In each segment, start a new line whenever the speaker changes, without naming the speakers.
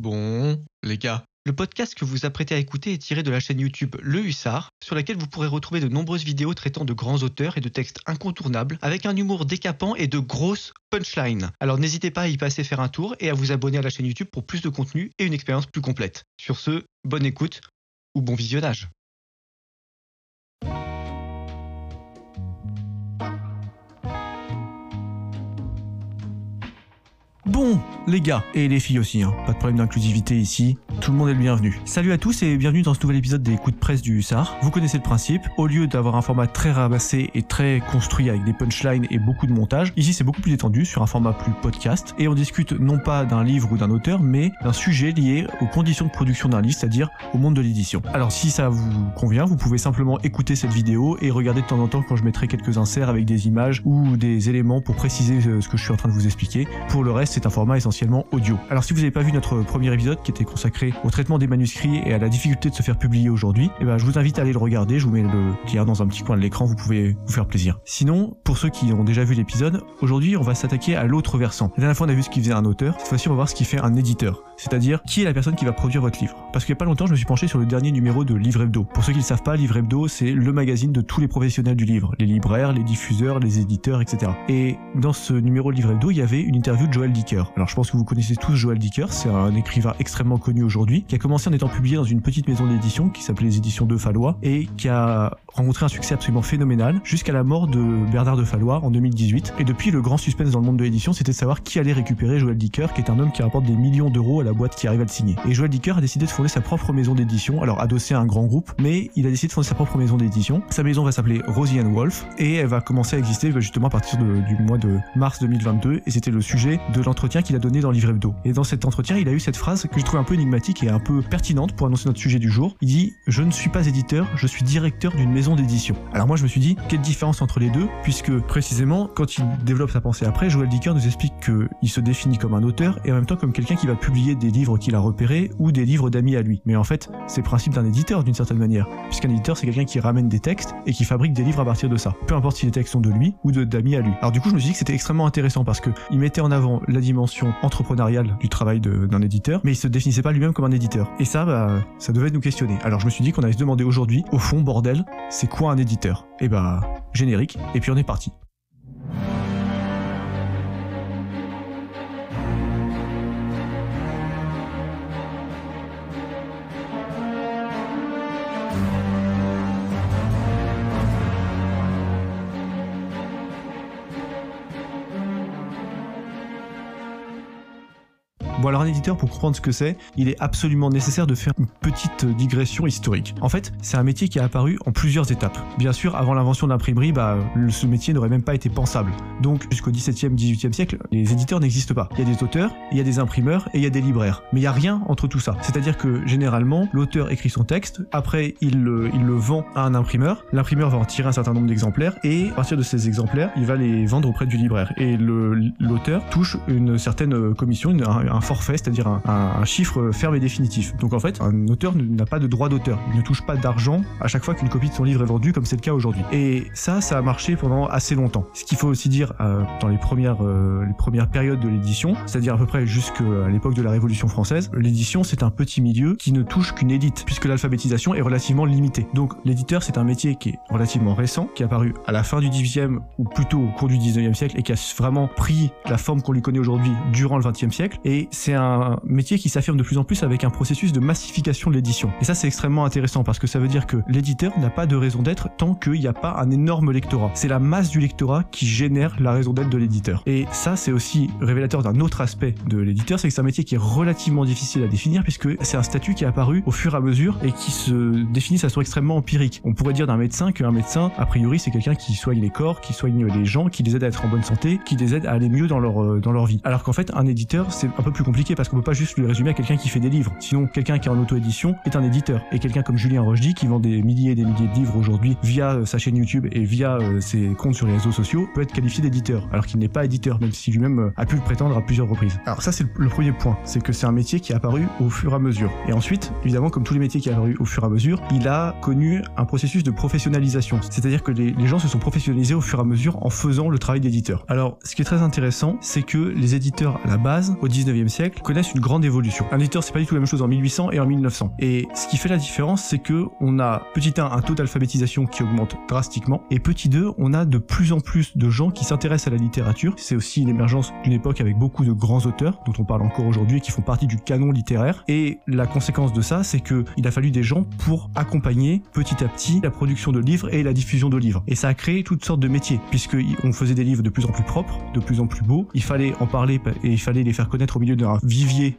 Bon, les gars, le podcast que vous apprêtez à écouter est tiré de la chaîne YouTube Le Hussard, sur laquelle vous pourrez retrouver de nombreuses vidéos traitant de grands auteurs et de textes incontournables, avec un humour décapant et de grosses punchlines. Alors n'hésitez pas à y passer faire un tour et à vous abonner à la chaîne YouTube pour plus de contenu et une expérience plus complète. Sur ce, bonne écoute ou bon visionnage.
Bon, les gars, et les filles aussi, hein. pas de problème d'inclusivité ici, tout le monde est le bienvenu. Salut à tous et bienvenue dans ce nouvel épisode des coups de presse du Hussard. Vous connaissez le principe, au lieu d'avoir un format très ramassé et très construit avec des punchlines et beaucoup de montage, ici c'est beaucoup plus détendu sur un format plus podcast, et on discute non pas d'un livre ou d'un auteur, mais d'un sujet lié aux conditions de production d'un livre, c'est-à-dire au monde de l'édition. Alors si ça vous convient, vous pouvez simplement écouter cette vidéo et regarder de temps en temps quand je mettrai quelques inserts avec des images ou des éléments pour préciser ce que je suis en train de vous expliquer. Pour le reste, c'est un format essentiellement audio. Alors si vous n'avez pas vu notre premier épisode qui était consacré au traitement des manuscrits et à la difficulté de se faire publier aujourd'hui, eh ben, je vous invite à aller le regarder, je vous mets le lien dans un petit coin de l'écran, vous pouvez vous faire plaisir. Sinon, pour ceux qui ont déjà vu l'épisode, aujourd'hui on va s'attaquer à l'autre versant. La dernière fois on a vu ce qui faisait un auteur, cette fois-ci on va voir ce qui fait un éditeur, c'est-à-dire qui est la personne qui va produire votre livre. Parce qu'il n'y a pas longtemps je me suis penché sur le dernier numéro de Livre Hebdo. Pour ceux qui ne le savent pas, Livre Hebdo c'est le magazine de tous les professionnels du livre, les libraires, les diffuseurs, les éditeurs, etc. Et dans ce numéro de Livre Hebdo, il y avait une interview de Joël Dicker. Alors je pense que vous connaissez tous Joël Dicker, c'est un écrivain extrêmement connu aujourd'hui, qui a commencé en étant publié dans une petite maison d'édition qui s'appelait les éditions de Fallois et qui a rencontré un succès absolument phénoménal jusqu'à la mort de Bernard de Fallois en 2018. Et depuis, le grand suspense dans le monde de l'édition, c'était de savoir qui allait récupérer Joël Dicker, qui est un homme qui rapporte des millions d'euros à la boîte qui arrive à le signer. Et Joël Dicker a décidé de fonder sa propre maison d'édition, alors adossé à un grand groupe, mais il a décidé de fonder sa propre maison d'édition. Sa maison va s'appeler Rosie and Wolf et elle va commencer à exister justement à partir du mois de mars 2022 et c'était le sujet de l'entretien qu'il a donné dans Livre Hebdo. Et dans cet entretien, il a eu cette phrase que je trouve un peu énigmatique et un peu pertinente pour annoncer notre sujet du jour. Il dit Je ne suis pas éditeur, je suis directeur d'une maison d'édition. Alors moi je me suis dit quelle différence entre les deux puisque précisément quand il développe sa pensée après, Joël Dicker nous explique qu'il se définit comme un auteur et en même temps comme quelqu'un qui va publier des livres qu'il a repérés ou des livres d'amis à lui. Mais en fait, c'est le principe d'un éditeur d'une certaine manière puisqu'un éditeur c'est quelqu'un qui ramène des textes et qui fabrique des livres à partir de ça. Peu importe si les textes sont de lui ou d'amis à lui. Alors du coup je me suis dit que c'était extrêmement intéressant parce que il mettait en avant la dimension entrepreneuriale du travail d'un éditeur mais il se définissait pas lui-même comme un éditeur. Et ça, bah, ça devait nous questionner. Alors je me suis dit qu'on allait se demander aujourd'hui, au fond, bordel, c'est quoi un éditeur? Et bah, générique, et puis on est parti. Pour comprendre ce que c'est, il est absolument nécessaire de faire une petite digression historique. En fait, c'est un métier qui a apparu en plusieurs étapes. Bien sûr, avant l'invention de l'imprimerie, bah, ce métier n'aurait même pas été pensable. Donc jusqu'au 17e, 18e siècle, les éditeurs n'existent pas. Il y a des auteurs, il y a des imprimeurs et il y a des libraires. Mais il n'y a rien entre tout ça. C'est-à-dire que généralement, l'auteur écrit son texte, après il le, il le vend à un imprimeur, l'imprimeur va en tirer un certain nombre d'exemplaires et à partir de ces exemplaires, il va les vendre auprès du libraire. Et l'auteur touche une certaine commission, une, un, un forfait, c'est-à-dire un, chiffre ferme et définitif. Donc en fait, un auteur n'a pas de droit d'auteur. Il ne touche pas d'argent à chaque fois qu'une copie de son livre est vendue, comme c'est le cas aujourd'hui. Et ça, ça a marché pendant assez longtemps. Ce qu'il faut aussi dire euh, dans les premières, euh, les premières périodes de l'édition, c'est-à-dire à peu près jusqu'à l'époque de la Révolution française, l'édition c'est un petit milieu qui ne touche qu'une élite, puisque l'alphabétisation est relativement limitée. Donc l'éditeur c'est un métier qui est relativement récent, qui est apparu à la fin du 18e ou plutôt au cours du 19e siècle et qui a vraiment pris la forme qu'on lui connaît aujourd'hui durant le 20e siècle. Et c'est un métier qui s'affirme de plus en plus avec un processus de massification de l'édition. Et ça, c'est extrêmement intéressant parce que ça veut dire que l'éditeur n'a pas de raison d'être tant qu'il n'y a pas un énorme lectorat. C'est la masse du lectorat qui génère la raison d'être de l'éditeur. Et ça, c'est aussi révélateur d'un autre aspect de l'éditeur, c'est que c'est un métier qui est relativement difficile à définir puisque c'est un statut qui est apparu au fur et à mesure et qui se définit de façon extrêmement empirique. On pourrait dire d'un médecin qu'un médecin, a priori, c'est quelqu'un qui soigne les corps, qui soigne les gens, qui les aide à être en bonne santé, qui les aide à aller mieux dans leur, dans leur vie. Alors qu'en fait, un éditeur, c'est un peu plus compliqué parce qu'on peut pas juste le résumer à quelqu'un qui fait des livres. Sinon, quelqu'un qui est en auto-édition est un éditeur. Et quelqu'un comme Julien Rochdy, qui vend des milliers et des milliers de livres aujourd'hui via euh, sa chaîne YouTube et via euh, ses comptes sur les réseaux sociaux, peut être qualifié d'éditeur, alors qu'il n'est pas éditeur, même si lui-même euh, a pu le prétendre à plusieurs reprises. Alors ça, c'est le premier point, c'est que c'est un métier qui est apparu au fur et à mesure. Et ensuite, évidemment, comme tous les métiers qui sont apparus au fur et à mesure, il a connu un processus de professionnalisation. C'est-à-dire que les, les gens se sont professionnalisés au fur et à mesure en faisant le travail d'éditeur. Alors, ce qui est très intéressant, c'est que les éditeurs, à la base, au 19e siècle, siècle une grande évolution. Un éditeur, c'est pas du tout la même chose en 1800 et en 1900. Et ce qui fait la différence, c'est que on a petit 1 un taux d'alphabétisation qui augmente drastiquement et petit 2 on a de plus en plus de gens qui s'intéressent à la littérature. C'est aussi l'émergence d'une époque avec beaucoup de grands auteurs dont on parle encore aujourd'hui et qui font partie du canon littéraire. Et la conséquence de ça, c'est que il a fallu des gens pour accompagner petit à petit la production de livres et la diffusion de livres. Et ça a créé toutes sortes de métiers puisque on faisait des livres de plus en plus propres, de plus en plus beaux. Il fallait en parler et il fallait les faire connaître au milieu d'un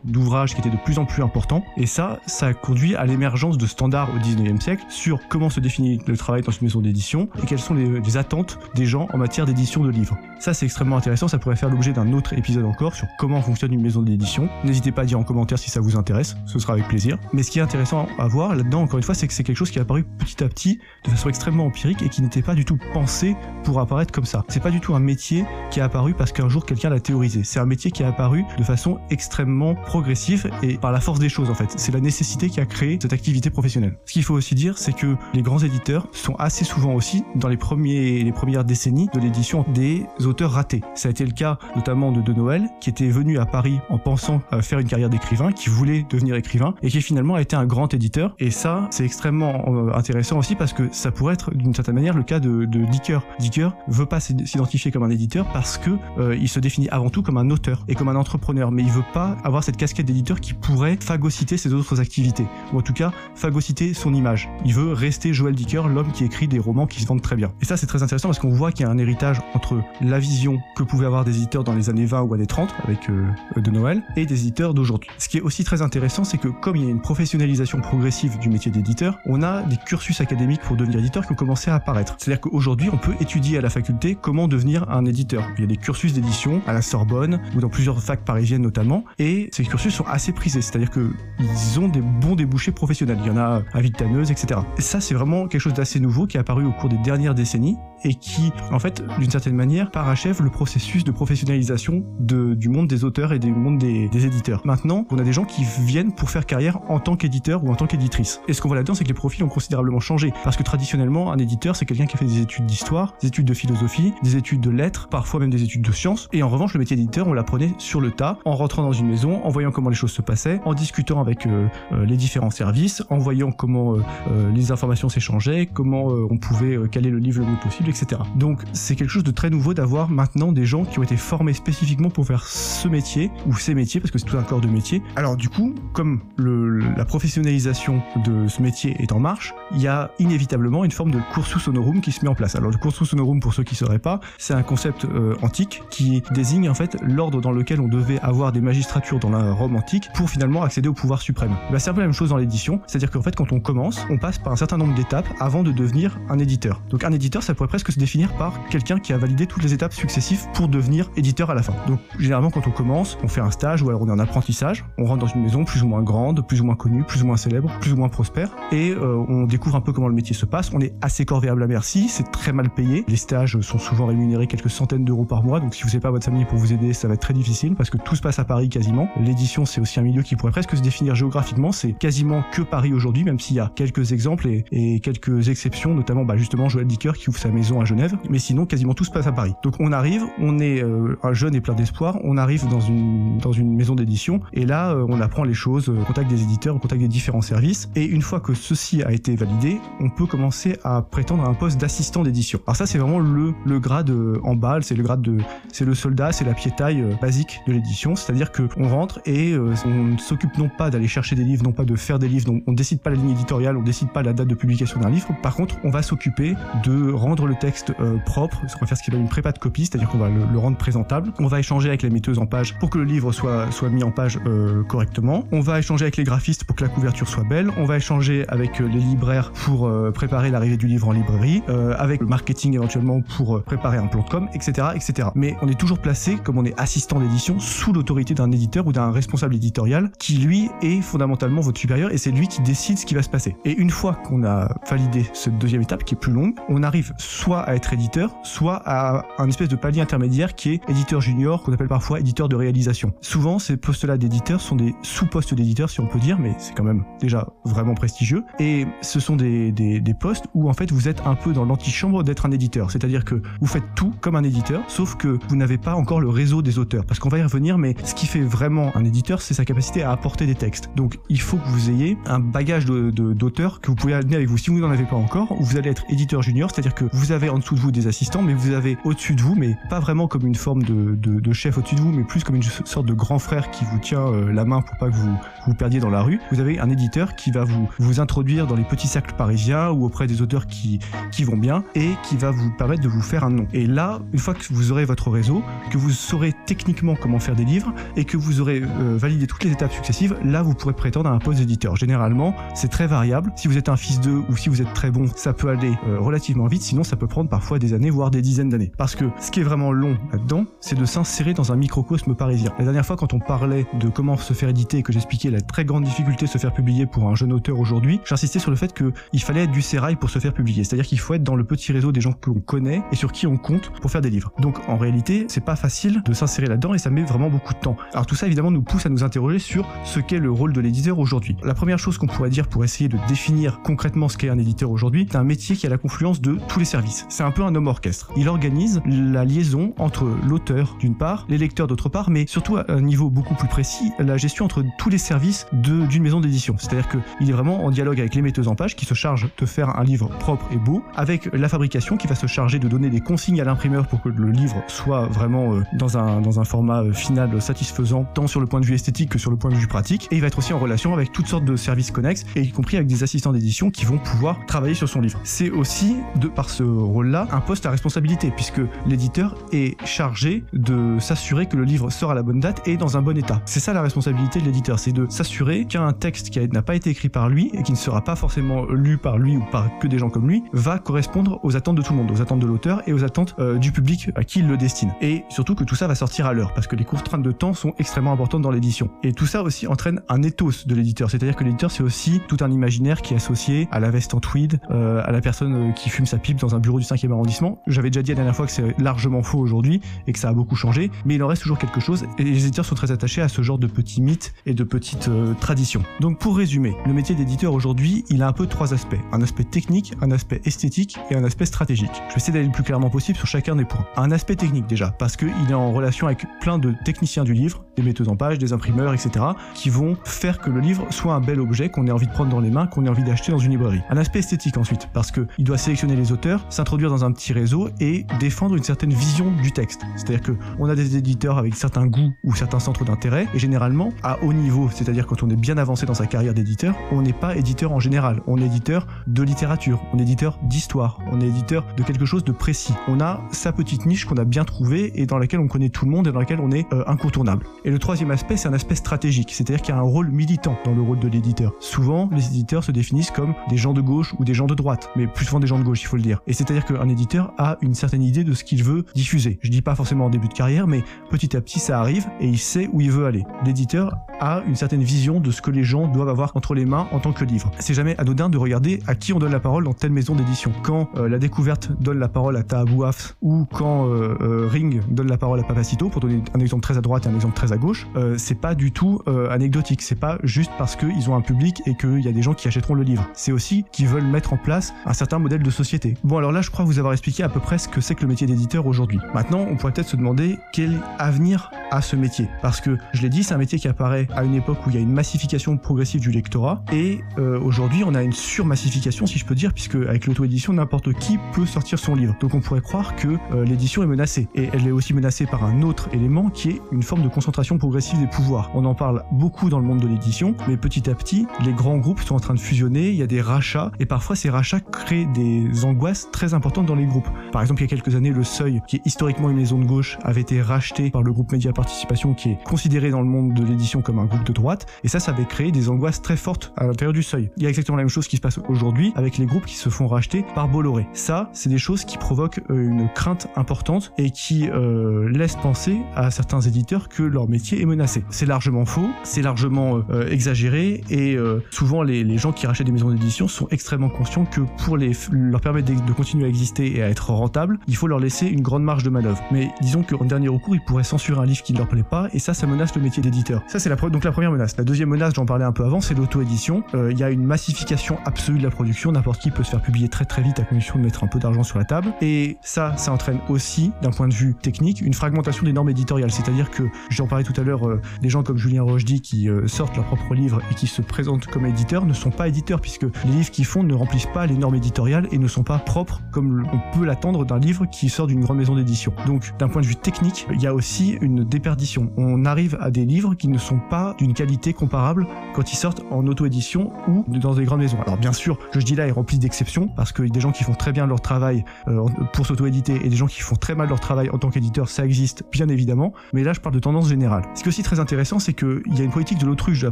d'ouvrages qui était de plus en plus important. Et ça, ça a conduit à l'émergence de standards au 19e siècle sur comment se définit le travail dans une maison d'édition et quelles sont les, les attentes des gens en matière d'édition de livres. Ça, c'est extrêmement intéressant. Ça pourrait faire l'objet d'un autre épisode encore sur comment fonctionne une maison d'édition. N'hésitez pas à dire en commentaire si ça vous intéresse. Ce sera avec plaisir. Mais ce qui est intéressant à voir là-dedans, encore une fois, c'est que c'est quelque chose qui est apparu petit à petit de façon extrêmement empirique et qui n'était pas du tout pensé pour apparaître comme ça. C'est pas du tout un métier qui est apparu parce qu'un jour quelqu'un l'a théorisé. C'est un métier qui est apparu de façon extrêmement progressive et par la force des choses en fait. C'est la nécessité qui a créé cette activité professionnelle. Ce qu'il faut aussi dire, c'est que les grands éditeurs sont assez souvent aussi dans les premiers, les premières décennies de l'édition des auteurs ratés. Ça a été le cas notamment de De Noël, qui était venu à Paris en pensant à faire une carrière d'écrivain, qui voulait devenir écrivain et qui finalement a été un grand éditeur. Et ça, c'est extrêmement euh, intéressant aussi parce que ça pourrait être d'une certaine manière le cas de, de Dicker. Dicker veut pas s'identifier comme un éditeur parce que euh, il se définit avant tout comme un auteur et comme un entrepreneur, mais il veut pas avoir cette casquette d'éditeur qui pourrait phagocyter ses autres activités, ou en tout cas phagocyter son image. Il veut rester Joël Dicker, l'homme qui écrit des romans qui se vendent très bien. Et ça c'est très intéressant parce qu'on voit qu'il y a un héritage entre la vision que pouvaient avoir des éditeurs dans les années 20 ou années 30 avec euh, de Noël et des éditeurs d'aujourd'hui. Ce qui est aussi très intéressant, c'est que comme il y a une professionnalisation progressive du métier d'éditeur, on a des cursus académiques pour devenir éditeur qui ont commencé à apparaître. C'est-à-dire qu'aujourd'hui, on peut étudier à la faculté comment devenir un éditeur. Il y a des cursus d'édition à la Sorbonne ou dans plusieurs facs parisiennes notamment, et ces cursus sont assez prisés, c'est-à-dire qu'ils ont des bons débouchés professionnels. Il y en a à Vitaneuse, etc. Et ça, c'est vraiment quelque chose d'assez nouveau qui est apparu au cours des dernières décennies et qui, en fait, d'une certaine manière, parachève le processus de professionnalisation du monde des auteurs et du monde des, des, éditeurs. Maintenant, on a des gens qui viennent pour faire carrière en tant qu'éditeur ou en tant qu'éditrice. Et ce qu'on voit là-dedans, c'est que les profils ont considérablement changé. Parce que traditionnellement, un éditeur, c'est quelqu'un qui a fait des études d'histoire, des études de philosophie, des études de lettres, parfois même des études de sciences. Et en revanche, le métier d'éditeur, on l'apprenait sur le tas, en rentrant dans une maison, en voyant comment les choses se passaient, en discutant avec euh, euh, les différents services, en voyant comment euh, les informations s'échangeaient, comment on pouvait caler le livre le mieux possible, etc. Donc c'est quelque chose de très nouveau d'avoir maintenant des gens qui ont été formés spécifiquement pour faire ce métier ou ces métiers parce que c'est tout un corps de métier. Alors du coup, comme le, la professionnalisation de ce métier est en marche, il y a inévitablement une forme de cursus honorum qui se met en place. Alors le cursus honorum pour ceux qui sauraient pas, c'est un concept antique qui désigne en fait l'ordre dans lequel on devait avoir des magistratures dans la Rome antique pour finalement accéder au pouvoir suprême. Bah, c'est un peu la même chose dans l'édition, c'est-à-dire qu'en fait quand on commence, on passe par un certain nombre d'étapes avant de devenir un éditeur. Donc un éditeur, ça pourrait presque se définir par quelqu'un qui a validé toutes les étapes successives pour devenir éditeur à la fin. Donc généralement quand on commence, on fait un stage ou alors on est en apprentissage, on rentre dans une maison plus ou moins grande, plus ou moins connue, plus ou moins célèbre, plus ou moins prospère, et euh, on découvre un peu comment le métier se passe. On est assez corvéable à merci, c'est très mal payé. Les stages sont souvent rémunérés quelques centaines d'euros par mois, donc si vous n'avez pas votre famille pour vous aider, ça va être très difficile parce que tout se passe à Paris quasiment. L'édition c'est aussi un milieu qui pourrait presque se définir géographiquement, c'est quasiment que Paris aujourd'hui, même s'il y a quelques exemples et, quelques exceptions, notamment bah, justement Joël Dicker qui ouvre sa maison à Genève, mais sinon quasiment tout se passe à Paris. Donc on arrive, on est euh, un jeune et plein d'espoir, on arrive dans une dans une maison d'édition. Et là euh, on apprend les choses au contact des éditeurs, au contact des différents services. Et une fois que ceci a été validé, on peut commencer à prétendre à un poste d'assistant d'édition. Alors ça c'est vraiment le le grade euh, en balle, c'est le grade de c'est le soldat, c'est la pied-taille euh, basique de l'édition, c'est-à-dire que rentre et euh, on ne s'occupe non pas d'aller chercher des livres, non pas de faire des livres, donc on décide pas la ligne éditoriale, on décide pas la date de publication d'un livre. Par contre, on va s'occuper de rendre le texte euh, propre, on va faire ce qu'il appelle une prépa de copie, c'est-à-dire qu'on va le, rendre présentable. On va échanger avec la metteuse en page pour que le livre soit soit mis en page euh, correctement. On va échanger avec les graphistes pour que la couverture soit belle. On va échanger avec les libraires pour préparer l'arrivée du livre en librairie, avec le marketing éventuellement pour préparer un plan de com, etc., etc. Mais on est toujours placé, comme on est assistant d'édition, sous l'autorité d'un éditeur ou d'un responsable éditorial qui lui est fondamentalement votre supérieur et c'est lui qui décide ce qui va se passer. Et une fois qu'on a validé cette deuxième étape qui est plus longue, on arrive soit à être éditeur, soit à un espèce de palier intermédiaire qui est éditeur junior, qu'on appelle parfois éditeur de réalisation. Souvent, ces postes-là d'éditeurs sont des sous-postes d'éditeurs, si on peut dire, mais c'est quand même déjà vraiment prestigieux. Et ce sont des, des, postes où en fait vous êtes un peu dans l'antichambre d'être un éditeur. C'est-à-dire que vous faites tout comme un éditeur, sauf que vous n'avez pas encore le réseau des auteurs. Parce qu'on va y revenir, mais ce qui fait un éditeur, c'est sa capacité à apporter des textes. Donc il faut que vous ayez un bagage d'auteur de, que vous pouvez amener avec vous si vous n'en avez pas encore, ou vous allez être éditeur junior, c'est-à-dire que vous avez en dessous de vous des assistants, mais vous avez au-dessus de vous, mais pas vraiment comme une forme de, de, chef au-dessus de vous, mais plus comme une sorte de grand frère qui vous tient euh, la main pour pas que vous vous perdiez dans la rue. Vous avez un éditeur qui va vous, vous introduire dans les petits cercles parisiens ou auprès des auteurs qui, qui vont bien et qui va vous permettre de vous faire un nom. Et là, une fois que vous aurez votre réseau, que vous saurez techniquement comment faire des livres et que vous euh, validé toutes les étapes successives, là vous pourrez prétendre à un poste d'éditeur. Généralement, c'est très variable. Si vous êtes un fils d'eux ou si vous êtes très bon, ça peut aller euh, relativement vite, sinon ça peut prendre parfois des années, voire des dizaines d'années. Parce que ce qui est vraiment long là-dedans, c'est de s'insérer dans un microcosme parisien. La dernière fois, quand on parlait de comment se faire éditer et que j'expliquais la très grande difficulté de se faire publier pour un jeune auteur aujourd'hui, j'insistais sur le fait qu'il fallait être du sérail pour se faire publier. C'est-à-dire qu'il faut être dans le petit réseau des gens que l'on connaît et sur qui on compte pour faire des livres. Donc en réalité, c'est pas facile de s'insérer là-dedans et ça met vraiment beaucoup de temps. Alors tout ça évidemment nous pousse à nous interroger sur ce qu'est le rôle de l'éditeur aujourd'hui. La première chose qu'on pourrait dire pour essayer de définir concrètement ce qu'est un éditeur aujourd'hui, c'est un métier qui a la confluence de tous les services. C'est un peu un homme orchestre. Il organise la liaison entre l'auteur d'une part, les lecteurs d'autre part, mais surtout à un niveau beaucoup plus précis, la gestion entre tous les services d'une maison d'édition. C'est-à-dire qu'il est vraiment en dialogue avec les metteuses en page qui se chargent de faire un livre propre et beau, avec la fabrication qui va se charger de donner des consignes à l'imprimeur pour que le livre soit vraiment euh, dans, un, dans un format euh, final satisfaisant, tant sur le point de vue esthétique que sur le point de vue pratique. Et il va être aussi en relation avec toutes sortes de services connexes, et y compris avec des assistants d'édition qui vont pouvoir travailler sur son livre. C'est aussi, de par ce rôle-là, un poste à responsabilité, puisque l'éditeur est chargé de s'assurer que le livre sort à la bonne date et dans un bon état. C'est ça la responsabilité de l'éditeur, c'est de s'assurer qu'un texte qui n'a pas été écrit par lui et qui ne sera pas forcément lu par lui ou par que des gens comme lui va correspondre aux attentes de tout le monde, aux attentes de l'auteur et aux attentes euh, du public à qui il le destine. Et surtout que tout ça va sortir à l'heure, parce que les contraintes de temps sont extrêmement importantes dans l'édition. Et tout ça aussi entraîne un ethos de l'éditeur, c'est-à-dire que l'éditeur c'est aussi tout un imaginaire qui est associé à la veste en tweed, euh, à la personne euh, qui fume sa pipe dans un bureau du 5e arrondissement. J'avais déjà dit la dernière fois que c'est largement faux aujourd'hui et que ça a beaucoup changé, mais il en reste toujours quelque chose et les éditeurs sont très attachés à ce genre de petits mythes et de petites traditions. Donc pour résumer, le métier d'éditeur aujourd'hui, il a un peu trois aspects. Un aspect technique, un aspect esthétique et un aspect stratégique. Je vais essayer d'aller le plus clairement possible sur chacun des points. Un aspect technique déjà, parce qu'il est en relation avec plein de techniciens du livre, des en page, des imprimeurs, etc., qui vont faire que le livre soit un bel objet qu'on ait envie de prendre dans les mains, qu'on ait envie d'acheter dans une librairie. Un aspect esthétique ensuite, parce qu'il doit sélectionner les auteurs, s'introduire dans un petit réseau et défendre une certaine vision du texte. C'est-à-dire que on a des éditeurs avec certains goûts ou certains centres d'intérêt, et généralement à haut niveau, c'est-à-dire quand on est bien avancé dans sa carrière d'éditeur, on n'est pas éditeur en général, on est éditeur de littérature, on est éditeur d'histoire, on est éditeur de quelque chose de précis. On a sa petite niche qu'on a bien trouvée et dans laquelle on connaît tout le monde et dans laquelle on est euh, incontournable. Et le troisième aspect, c'est un aspect stratégique, c'est-à-dire qu'il y a un rôle militant dans le rôle de l'éditeur. Souvent, les éditeurs se définissent comme des gens de gauche ou des gens de droite, mais plus souvent des gens de gauche, il faut le dire. Et c'est-à-dire qu'un éditeur a une certaine idée de ce qu'il veut diffuser. Je dis pas forcément en début de carrière, mais petit à petit, ça arrive et il sait où il veut aller. L'éditeur a une certaine vision de ce que les gens doivent avoir entre les mains en tant que livre. C'est jamais anodin de regarder à qui on donne la parole dans telle maison d'édition. Quand euh, la découverte donne la parole à Tahabouaf ou quand euh, euh, Ring donne la parole à Papacito, pour donner un exemple très à droite et un exemple très à gauche, c'est pas du tout anecdotique. C'est pas juste parce qu'ils ont un public et qu'il y a des gens qui achèteront le livre. C'est aussi qu'ils veulent mettre en place un certain modèle de société. Bon, alors là, je crois vous avoir expliqué à peu près ce que c'est que le métier d'éditeur aujourd'hui. Maintenant, on pourrait peut-être se demander quel avenir a ce métier. Parce que, je l'ai dit, c'est un métier qui apparaît à une époque où il y a une massification progressive du lectorat et aujourd'hui, on a une surmassification, si je peux dire, puisque avec l'auto-édition, n'importe qui peut sortir son livre. Donc on pourrait croire que euh, l'édition est menacée. Et elle est aussi menacée par un autre élément qui est une forme de concentration progressive des pouvoirs. On en parle beaucoup dans le monde de l'édition, mais petit à petit, les grands groupes sont en train de fusionner, il y a des rachats, et parfois ces rachats créent des angoisses très importantes dans les groupes. Par exemple, il y a quelques années, le Seuil, qui est historiquement une maison de gauche, avait été racheté par le groupe Média Participation, qui est considéré dans le monde de l'édition comme un groupe de droite, et ça, ça avait créé des angoisses très fortes à l'intérieur du Seuil. Il y a exactement la même chose qui se passe aujourd'hui avec les groupes qui se font racheter par Bolloré. Ça, c'est des choses qui provoquent euh, une crainte importante et qui euh, laissent penser à certains éditeurs que leur métier est menacé. C'est largement faux, c'est largement euh, exagéré et souvent les, gens qui rachètent des maisons d'édition sont extrêmement conscients que pour les, leur permettre de, continuer à exister et à être rentable, il faut leur laisser une grande marge de manœuvre. Mais disons qu'en dernier recours, ils pourraient censurer un livre qui ne leur plaît pas et ça, ça menace le métier d'éditeur. Ça, c'est la, donc la première menace. La deuxième menace, j'en parlais un peu avant, c'est l'auto-édition. Il y a une massification absolue de la production, n'importe qui peut se faire publier très très vite à condition de mettre un peu d'argent sur la table. Et ça, ça entraîne aussi, d'un point de vue technique, une fragmentation des normes éditoriales. C'est-à-dire que j'en parlais tout à l'heure, euh, des gens comme Julien Rochdy qui euh, sortent leurs propres livres et qui se présentent comme éditeurs ne sont pas éditeurs puisque les livres qu'ils font ne remplissent pas les normes éditoriales et ne sont pas propres comme on peut l'attendre d'un livre qui sort d'une grande maison d'édition. Donc d'un point de vue technique, il y a aussi une déperdition. On arrive à des livres qui ne sont d'une qualité comparable quand ils sortent en auto-édition ou dans des grandes maisons. Alors bien sûr, je dis là est rempli d'exceptions parce que des gens qui font très bien leur travail euh, pour s'auto-éditer et des gens qui font très mal leur travail en tant qu'éditeur, ça existe bien évidemment. Mais là, je parle de tendance générale. Ce qui est aussi très intéressant, c'est qu'il y a une politique de l'autruche de la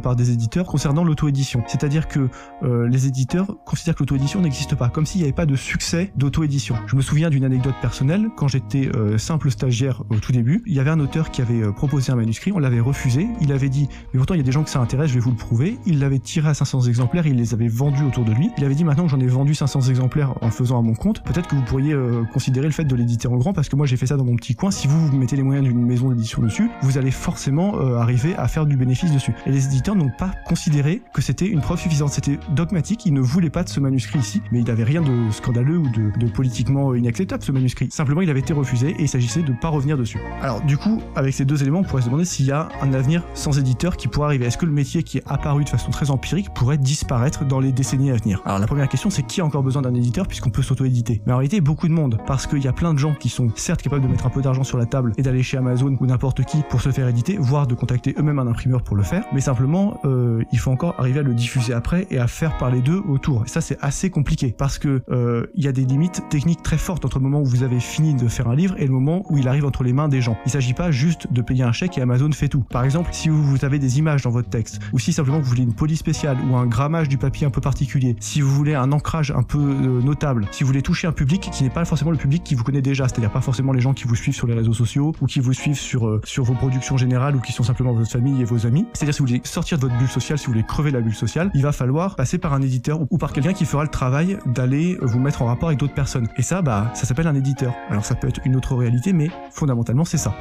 part des éditeurs concernant l'auto-édition. C'est-à-dire que euh, les éditeurs considèrent que l'auto-édition n'existe pas, comme s'il n'y avait pas de succès d'auto-édition. Je me souviens d'une anecdote personnelle, quand j'étais euh, simple stagiaire au tout début, il y avait un auteur qui avait proposé un manuscrit, on l'avait refusé, il avait dit, mais pourtant il y a des gens que ça intéresse, je vais vous le prouver, il l'avait tiré à 500 exemplaires, il les avait vendus autour de lui, il avait dit maintenant que j'en ai vendu 500 exemplaires en faisant à mon compte, peut-être que vous pourriez considérer le fait de l'éditer en grand parce que moi j'ai fait ça dans mon petit coin. Si vous, vous mettez les moyens d'une maison d'édition dessus, vous allez forcément euh, arriver à faire du bénéfice dessus. Et les éditeurs n'ont pas considéré que c'était une preuve suffisante. C'était dogmatique. Ils ne voulaient pas de ce manuscrit ici, mais il n'avait rien de scandaleux ou de, politiquement inacceptable ce manuscrit. Simplement, il avait été refusé et il s'agissait de pas revenir dessus. Alors du coup, avec ces deux éléments, on pourrait se demander s'il y a un avenir sans éditeur qui pourrait arriver. Est-ce que le métier qui est apparu de façon très empirique pourrait disparaître dans les décennies à venir? Alors la première question, c'est qui a encore besoin d'un éditeur puisqu'on peut s'auto-éditer? Mais en réalité, beaucoup de monde, parce qu'il y a plein de gens qui sont certes capables de mettre un peu d'argent sur la table et d'aller chez Amazon ou n'importe qui pour se faire éditer, voire de contacter eux-mêmes un imprimeur pour le faire, mais simplement euh, il faut encore arriver à le diffuser après et à faire parler d'eux autour. Et ça c'est assez compliqué parce que euh, il y a des limites techniques très fortes entre le moment où vous avez fini de faire un livre et le moment où il arrive entre les mains des gens. Il s'agit pas juste de payer un chèque et Amazon fait tout. Par exemple, si vous avez des images dans votre texte, ou si simplement vous voulez une police spéciale ou un grammage du papier un peu particulier, si vous voulez un ancrage un peu euh, notable, si vous voulez toucher un public qui n'est pas forcément le public qui vous connaît déjà, c'est-à-dire pas forcément les gens qui vous suivent sur les réseaux sociaux ou qui vous suivent sur, euh, sur vos productions générales ou qui sont simplement votre famille et vos amis. C'est-à-dire si vous voulez sortir de votre bulle sociale, si vous voulez crever la bulle sociale, il va falloir passer par un éditeur ou par quelqu'un qui fera le travail d'aller vous mettre en rapport avec d'autres personnes. Et ça, bah, ça s'appelle un éditeur. Alors ça peut être une autre réalité, mais fondamentalement c'est ça.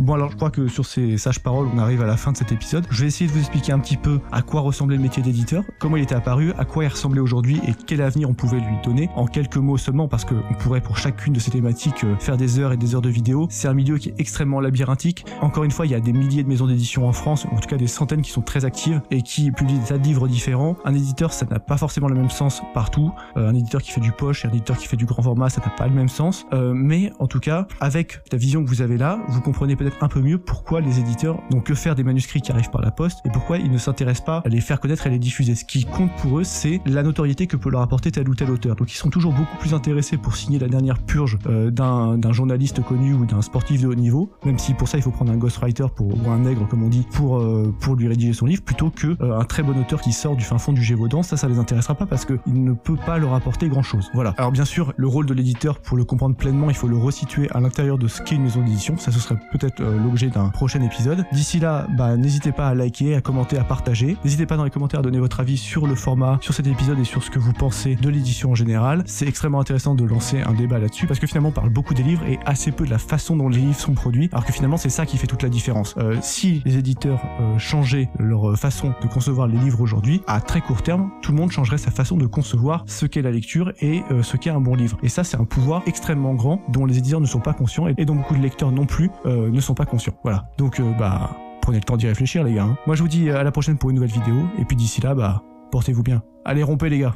Bon alors je crois que sur ces sages paroles on arrive à la fin de cet épisode. Je vais essayer de vous expliquer un petit peu à quoi ressemblait le métier d'éditeur, comment il était apparu, à quoi il ressemblait aujourd'hui et quel avenir on pouvait lui donner en quelques mots seulement parce qu'on pourrait pour chacune de ces thématiques euh, faire des heures et des heures de vidéos. C'est un milieu qui est extrêmement labyrinthique. Encore une fois il y a des milliers de maisons d'édition en France, en tout cas des centaines qui sont très actives et qui publient des tas de livres différents. Un éditeur ça n'a pas forcément le même sens partout. Euh, un éditeur qui fait du poche et un éditeur qui fait du grand format ça n'a pas le même sens. Euh, mais en tout cas avec la vision que vous avez là, vous comprenez peut-être un peu mieux pourquoi les éditeurs n'ont que faire des manuscrits qui arrivent par la poste et pourquoi ils ne s'intéressent pas à les faire connaître et à les diffuser. Ce qui compte pour eux, c'est la notoriété que peut leur apporter tel ou tel auteur. Donc ils sont toujours beaucoup plus intéressés pour signer la dernière purge euh, d'un journaliste connu ou d'un sportif de haut niveau, même si pour ça il faut prendre un ghostwriter pour, ou un nègre comme on dit pour, euh, lui rédiger son livre, plutôt que euh, un très bon auteur qui sort du fin fond du Gévaudan, ça ça les intéressera pas parce qu'il ne peut pas leur apporter grand chose. Voilà. Alors bien sûr, le rôle de l'éditeur, pour le comprendre pleinement, il faut le resituer à l'intérieur de ce qu'est une maison d'édition. Ça ce serait peut-être l'objet d'un prochain épisode. D'ici là, bah, n'hésitez pas à liker, à commenter, à partager. N'hésitez pas dans les commentaires à donner votre avis sur le format, sur cet épisode et sur ce que vous pensez de l'édition en général. C'est extrêmement intéressant de lancer un débat là-dessus parce que finalement on parle beaucoup des livres et assez peu de la façon dont les livres sont produits, alors que finalement c'est ça qui fait toute la différence. Euh, si les éditeurs euh, changeaient leur façon de concevoir les livres aujourd'hui, à très court terme, tout le monde changerait sa façon de concevoir ce qu'est la lecture et euh, ce qu'est un bon livre. Et ça c'est un pouvoir extrêmement grand dont les éditeurs ne sont pas conscients et dont beaucoup de lecteurs non plus ne sont pas conscients. Voilà. Donc bah prenez le temps d'y réfléchir les gars. Hein. Moi je vous dis à la prochaine pour une nouvelle vidéo et puis d'ici là bah portez-vous bien. Allez rompez les gars.